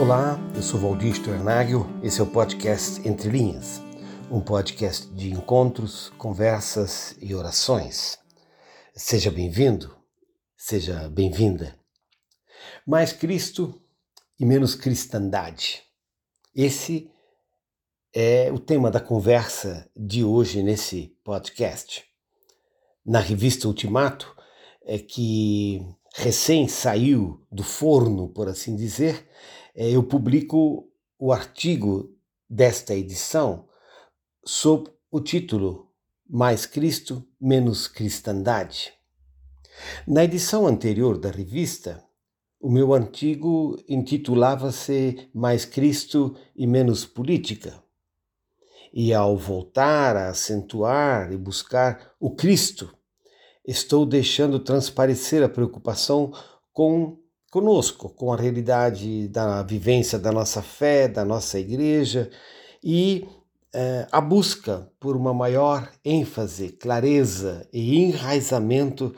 Olá, eu sou Valdir Stornagel, esse é o podcast Entre Linhas, um podcast de encontros, conversas e orações. Seja bem-vindo, seja bem-vinda. Mais Cristo e menos cristandade. Esse é o tema da conversa de hoje nesse podcast. Na revista Ultimato, é que recém saiu do forno, por assim dizer, é, eu publico o artigo desta edição sob o título Mais Cristo, Menos Cristandade. Na edição anterior da revista, o meu artigo intitulava-se Mais Cristo e Menos Política. E ao voltar a acentuar e buscar o Cristo, estou deixando transparecer a preocupação com conosco, com a realidade da vivência da nossa fé, da nossa igreja e eh, a busca por uma maior ênfase, clareza e enraizamento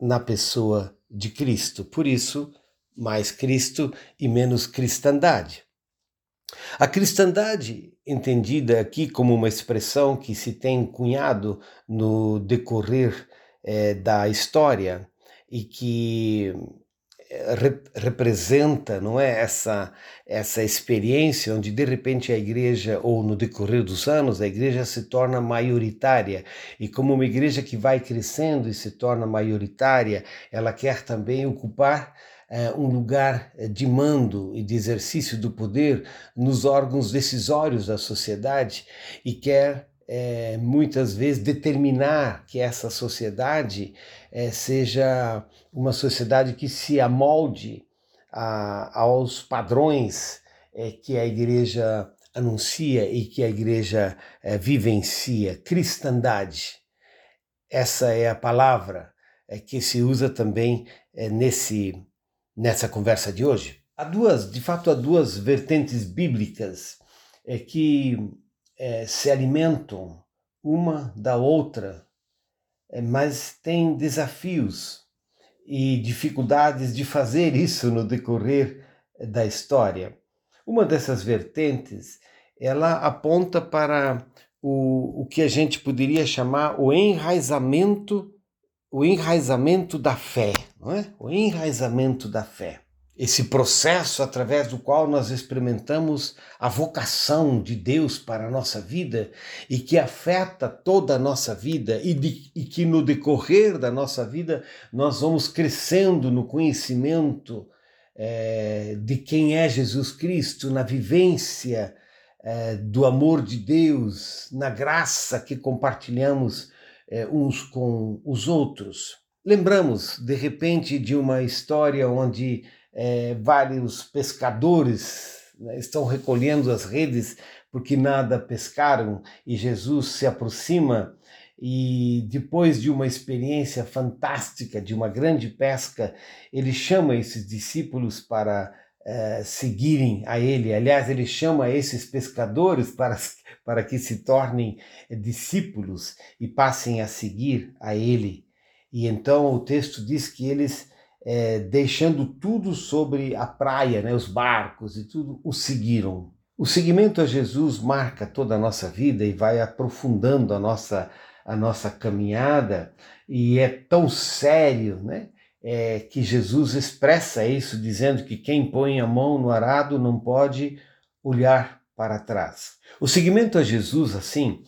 na pessoa de Cristo. Por isso, mais Cristo e menos cristandade. A cristandade, entendida aqui como uma expressão que se tem cunhado no decorrer eh, da história e que representa, não é essa essa experiência onde de repente a igreja ou no decorrer dos anos a igreja se torna maioritária. E como uma igreja que vai crescendo e se torna maioritária, ela quer também ocupar é, um lugar de mando e de exercício do poder nos órgãos decisórios da sociedade e quer é, muitas vezes determinar que essa sociedade é, seja uma sociedade que se amolde a, aos padrões é, que a igreja anuncia e que a igreja é, vivencia. Cristandade, essa é a palavra é, que se usa também é, nesse, nessa conversa de hoje. Há duas, de fato, há duas vertentes bíblicas que é, se alimentam uma da outra, é, mas têm desafios e dificuldades de fazer isso no decorrer da história. Uma dessas vertentes, ela aponta para o, o que a gente poderia chamar o enraizamento, o enraizamento da fé, não é? O enraizamento da fé esse processo através do qual nós experimentamos a vocação de Deus para a nossa vida e que afeta toda a nossa vida e, de, e, que no decorrer da nossa vida nós vamos crescendo no conhecimento é, de quem é Jesus Cristo, na vivência é, do amor de Deus, na graça que compartilhamos é, uns com os outros. Lembramos, de repente, de uma história onde é, vários pescadores né, estão recolhendo as redes porque nada pescaram e Jesus se aproxima e depois de uma experiência fantástica, de uma grande pesca, ele chama esses discípulos para é, seguirem a ele. Aliás, ele chama esses pescadores para, para que se tornem discípulos e passem a seguir a ele. E então o texto diz que eles é, deixando tudo sobre a praia, né, os barcos e tudo, o seguiram. O seguimento a Jesus marca toda a nossa vida e vai aprofundando a nossa, a nossa caminhada, e é tão sério né, é, que Jesus expressa isso, dizendo que quem põe a mão no arado não pode olhar para trás. O seguimento a Jesus, assim,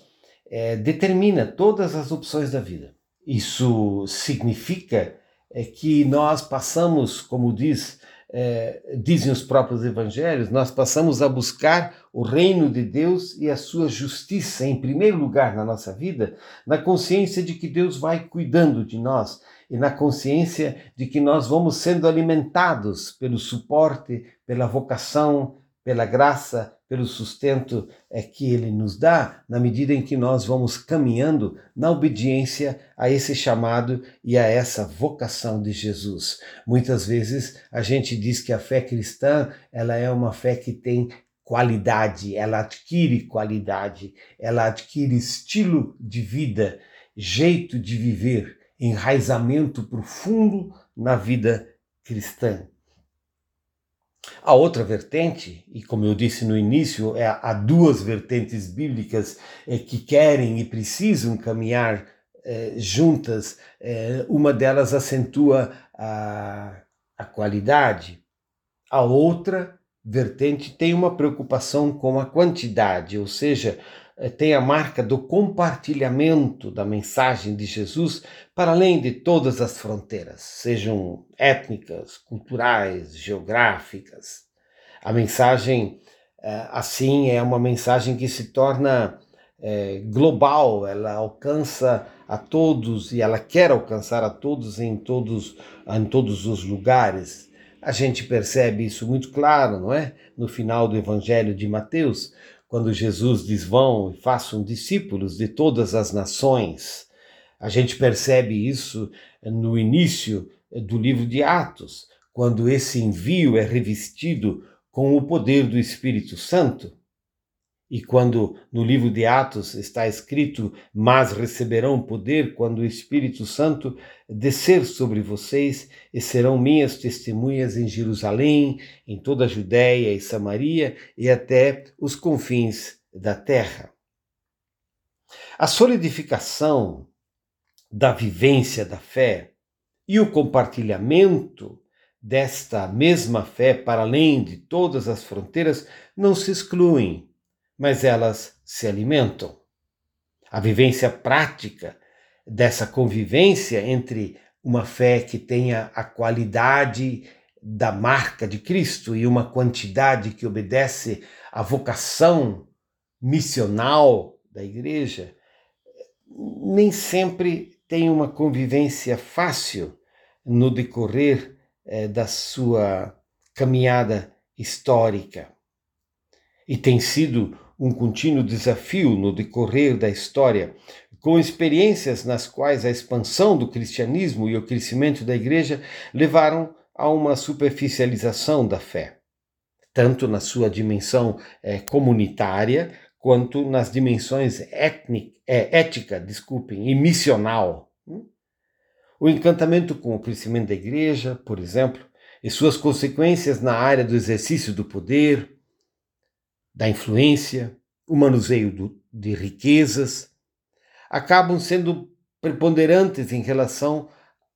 é, determina todas as opções da vida. Isso significa é que nós passamos, como diz, é, dizem os próprios evangelhos, nós passamos a buscar o reino de Deus e a sua justiça em primeiro lugar na nossa vida, na consciência de que Deus vai cuidando de nós e na consciência de que nós vamos sendo alimentados pelo suporte, pela vocação, pela graça, pelo sustento é, que Ele nos dá, na medida em que nós vamos caminhando na obediência a esse chamado e a essa vocação de Jesus. Muitas vezes a gente diz que a fé cristã ela é uma fé que tem qualidade, ela adquire qualidade, ela adquire estilo de vida, jeito de viver, enraizamento profundo na vida cristã. A outra vertente, e como eu disse no início, é, há duas vertentes bíblicas é, que querem e precisam caminhar é, juntas. É, uma delas acentua a, a qualidade, a outra vertente tem uma preocupação com a quantidade, ou seja, tem a marca do compartilhamento da mensagem de Jesus para além de todas as fronteiras, sejam étnicas, culturais, geográficas. A mensagem, eh, assim, é uma mensagem que se torna é, global, ela alcança a todos e ela quer alcançar a todos em todos, em todos os lugares. A gente percebe isso muito claro, não é? No final do Evangelho de Mateus, quando Jesus diz: Vão e façam discípulos de todas as nações. A gente percebe isso no início do livro de Atos, quando esse envio é revestido com o poder do Espírito Santo. E quando no livro de Atos está escrito: Mas receberão poder quando o Espírito Santo descer sobre vocês, e serão minhas testemunhas em Jerusalém, em toda a Judéia e Samaria e até os confins da terra. A solidificação da vivência da fé e o compartilhamento desta mesma fé para além de todas as fronteiras não se excluem mas elas se alimentam. A vivência prática dessa convivência entre uma fé que tenha a qualidade da marca de Cristo e uma quantidade que obedece à vocação missional da igreja, nem sempre tem uma convivência fácil no decorrer eh, da sua caminhada histórica. E tem sido um contínuo desafio no decorrer da história, com experiências nas quais a expansão do cristianismo e o crescimento da igreja levaram a uma superficialização da fé, tanto na sua dimensão é, comunitária quanto nas dimensões étnica, é, ética, desculpem, e missional. O encantamento com o crescimento da igreja, por exemplo, e suas consequências na área do exercício do poder, da influência, o manuseio do, de riquezas, acabam sendo preponderantes em relação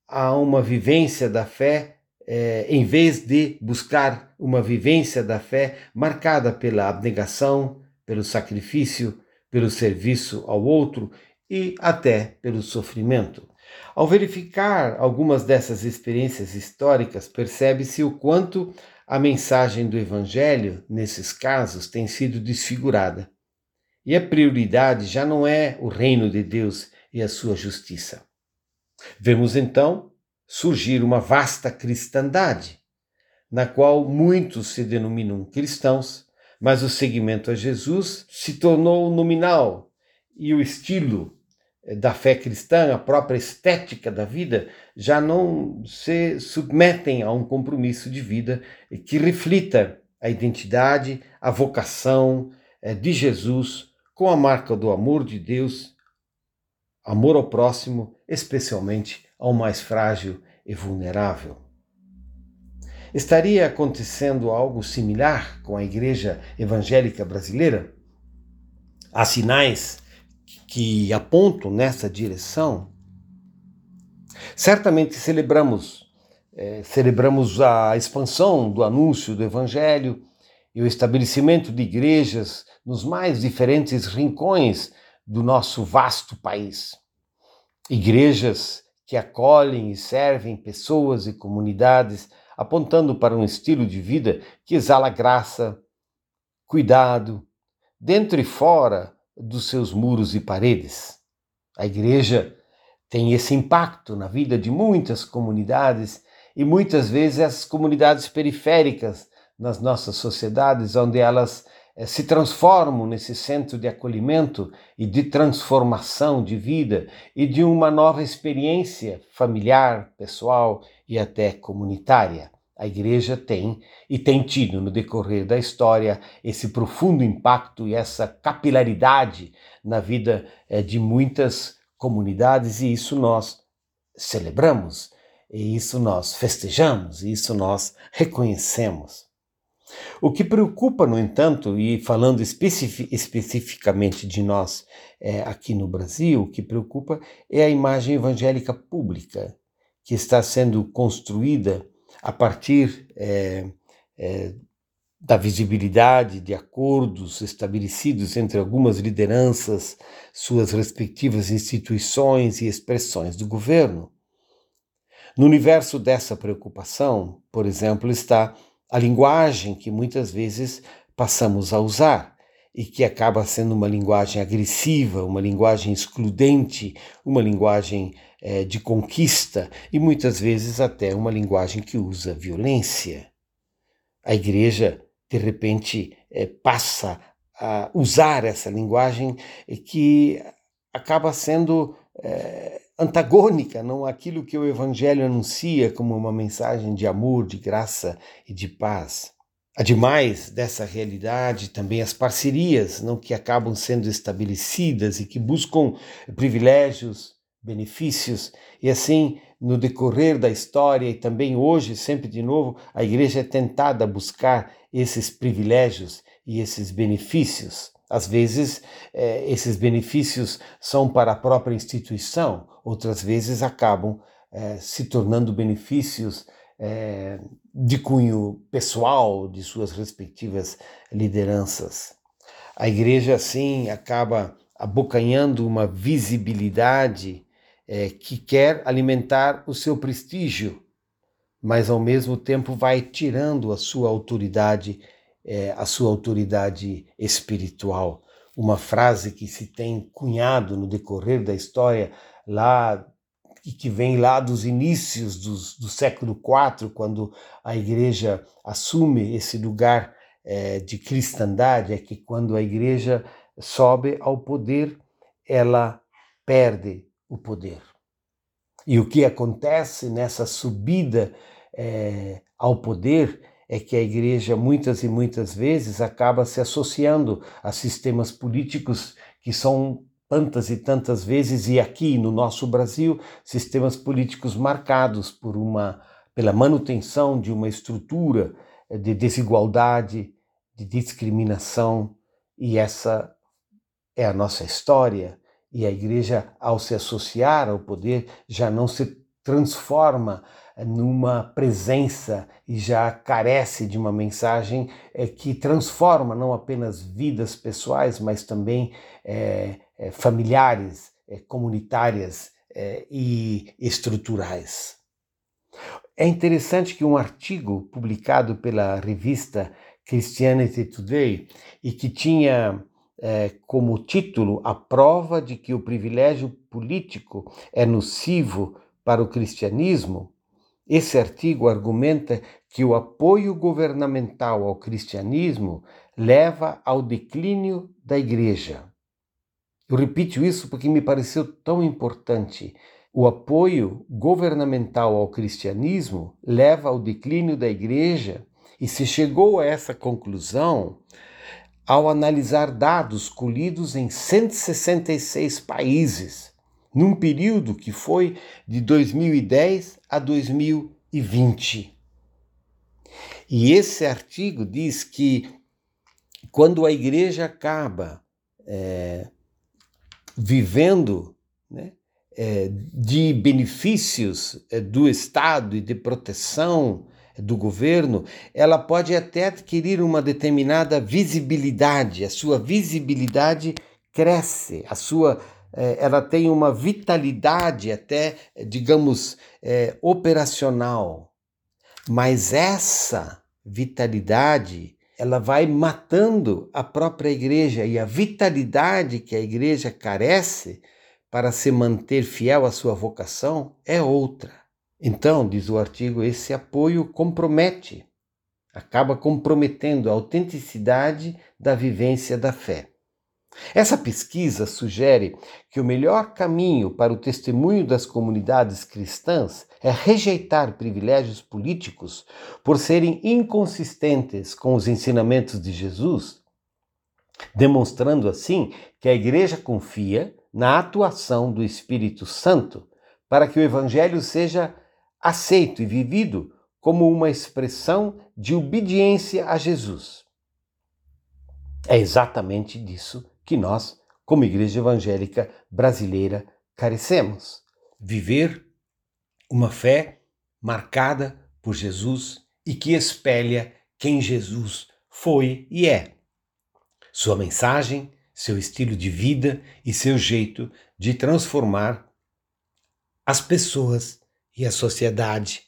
a uma vivência da fé, eh, em vez de buscar uma vivência da fé marcada pela abnegação, pelo sacrifício, pelo serviço ao outro e até pelo sofrimento. Ao verificar algumas dessas experiências históricas, percebe-se o quanto a mensagem do Evangelho, nesses casos, tem sido desfigurada. E a prioridade já não é o reino de Deus e a sua justiça. Vemos então surgir uma vasta cristandade, na qual muitos se denominam cristãos, mas o seguimento a Jesus se tornou nominal e o estilo da fé cristã, a própria estética da vida, já não se submetem a um compromisso de vida que reflita a identidade, a vocação eh, de Jesus com a marca do amor de Deus, amor ao próximo, especialmente ao mais frágil e vulnerável. Estaria acontecendo algo similar com a Igreja Evangélica Brasileira? Há sinais que apontam nessa direção, certamente celebramos é, celebramos a expansão do anúncio do Evangelho e o estabelecimento de igrejas nos mais diferentes rincões do nosso vasto país. Igrejas que acolhem e servem pessoas e comunidades, apontando para um estilo de vida que exala graça, cuidado, dentro e fora dos seus muros e paredes. A igreja tem esse impacto na vida de muitas comunidades e muitas vezes essas comunidades periféricas nas nossas sociedades, onde elas eh, se transformam nesse centro de acolhimento e de transformação de vida e de uma nova experiência familiar, pessoal e até comunitária. A igreja tem e tem tido no decorrer da história esse profundo impacto e essa capilaridade na vida é, de muitas comunidades, e isso nós celebramos, e isso nós festejamos, e isso nós reconhecemos. O que preocupa, no entanto, e falando especific, especificamente de nós é, aqui no Brasil, o que preocupa é a imagem evangélica pública que está sendo construída a partir é, é, da visibilidade de acordos estabelecidos entre algumas lideranças, suas respectivas instituições e expressões do governo. No universo dessa preocupação, por exemplo, está a linguagem que muitas vezes passamos a usar e que acaba sendo uma linguagem agressiva, uma linguagem excludente, uma linguagem é, de conquista e muitas vezes até uma linguagem que usa violência. A igreja, de repente, é, passa a usar essa linguagem que acaba sendo é, antagônica, não aquilo que o Evangelho anuncia como uma mensagem de amor, de graça e de paz. Ademais dessa realidade, também as parcerias não que acabam sendo estabelecidas e que buscam privilégios, benefícios, e assim, no decorrer da história e também hoje, sempre de novo, a igreja é tentada a buscar esses privilégios e esses benefícios. Às vezes, eh, esses benefícios são para a própria instituição, outras vezes acabam eh, se tornando benefícios eh, de cunho pessoal de suas respectivas lideranças. A igreja, assim, acaba abocanhando uma visibilidade que quer alimentar o seu prestígio, mas ao mesmo tempo vai tirando a sua autoridade é, a sua autoridade espiritual. Uma frase que se tem cunhado no decorrer da história lá e que vem lá dos inícios do século IV, quando a igreja assume esse lugar é, de cristandade, é que quando a igreja sobe ao poder, ela perde o poder. E o que acontece nessa subida é, ao poder é que a igreja muitas e muitas vezes acaba se associando a sistemas políticos que são tantas e tantas vezes e aqui no nosso Brasil sistemas políticos marcados por uma pela manutenção de uma estrutura de desigualdade, de discriminação e essa é a nossa história. E a igreja ao se associar ao poder já não se transforma numa presença e já carece de uma mensagem é, que transforma não apenas vidas pessoais, mas também é, familiares, comunitárias e estruturais. É interessante que um artigo publicado pela revista Christianity Today e que tinha como título a prova de que o privilégio político é nocivo para o cristianismo, esse artigo argumenta que o apoio governamental ao cristianismo leva ao declínio da igreja. Eu repito isso porque me pareceu tão importante. O apoio governamental ao cristianismo leva ao declínio da igreja e se chegou a essa conclusão ao analisar dados colhidos em 166 países num período que foi de 2010 a 2020. E esse artigo diz que quando a igreja acaba é, vivendo né, é, de benefícios é, do Estado e de proteção do governo, ela pode até adquirir uma determinada visibilidade, a sua visibilidade cresce, a sua é, ela tem uma vitalidade até, digamos, é, operacional. Mas essa vitalidade, ela vai matando a própria igreja e a vitalidade que a igreja carece para se manter fiel à sua vocação é outra. Então, diz o artigo, esse apoio compromete, acaba comprometendo a autenticidade da vivência da fé. Essa pesquisa sugere que o melhor caminho para o testemunho das comunidades cristãs é rejeitar privilégios políticos por serem inconsistentes com os ensinamentos de Jesus, demonstrando assim que a Igreja confia na atuação do Espírito Santo para que o Evangelho seja aceito e vivido como uma expressão de obediência a Jesus. É exatamente disso que nós, como Igreja Evangélica Brasileira, carecemos. Viver uma fé marcada por Jesus e que espelha quem Jesus foi e é. Sua mensagem, seu estilo de vida e seu jeito de transformar as pessoas e a sociedade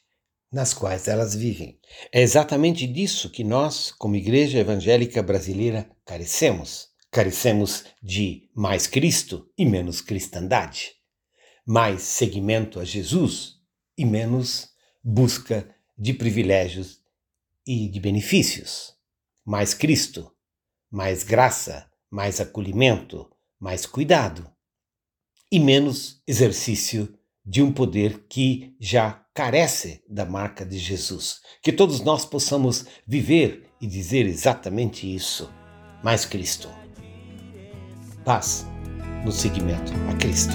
nas quais elas vivem. É exatamente disso que nós, como Igreja Evangélica Brasileira, carecemos. Carecemos de mais Cristo e menos cristandade, mais seguimento a Jesus e menos busca de privilégios e de benefícios. Mais Cristo, mais graça, mais acolhimento, mais cuidado e menos exercício de um poder que já carece da marca de Jesus. Que todos nós possamos viver e dizer exatamente isso. Mais Cristo. Paz no seguimento a Cristo.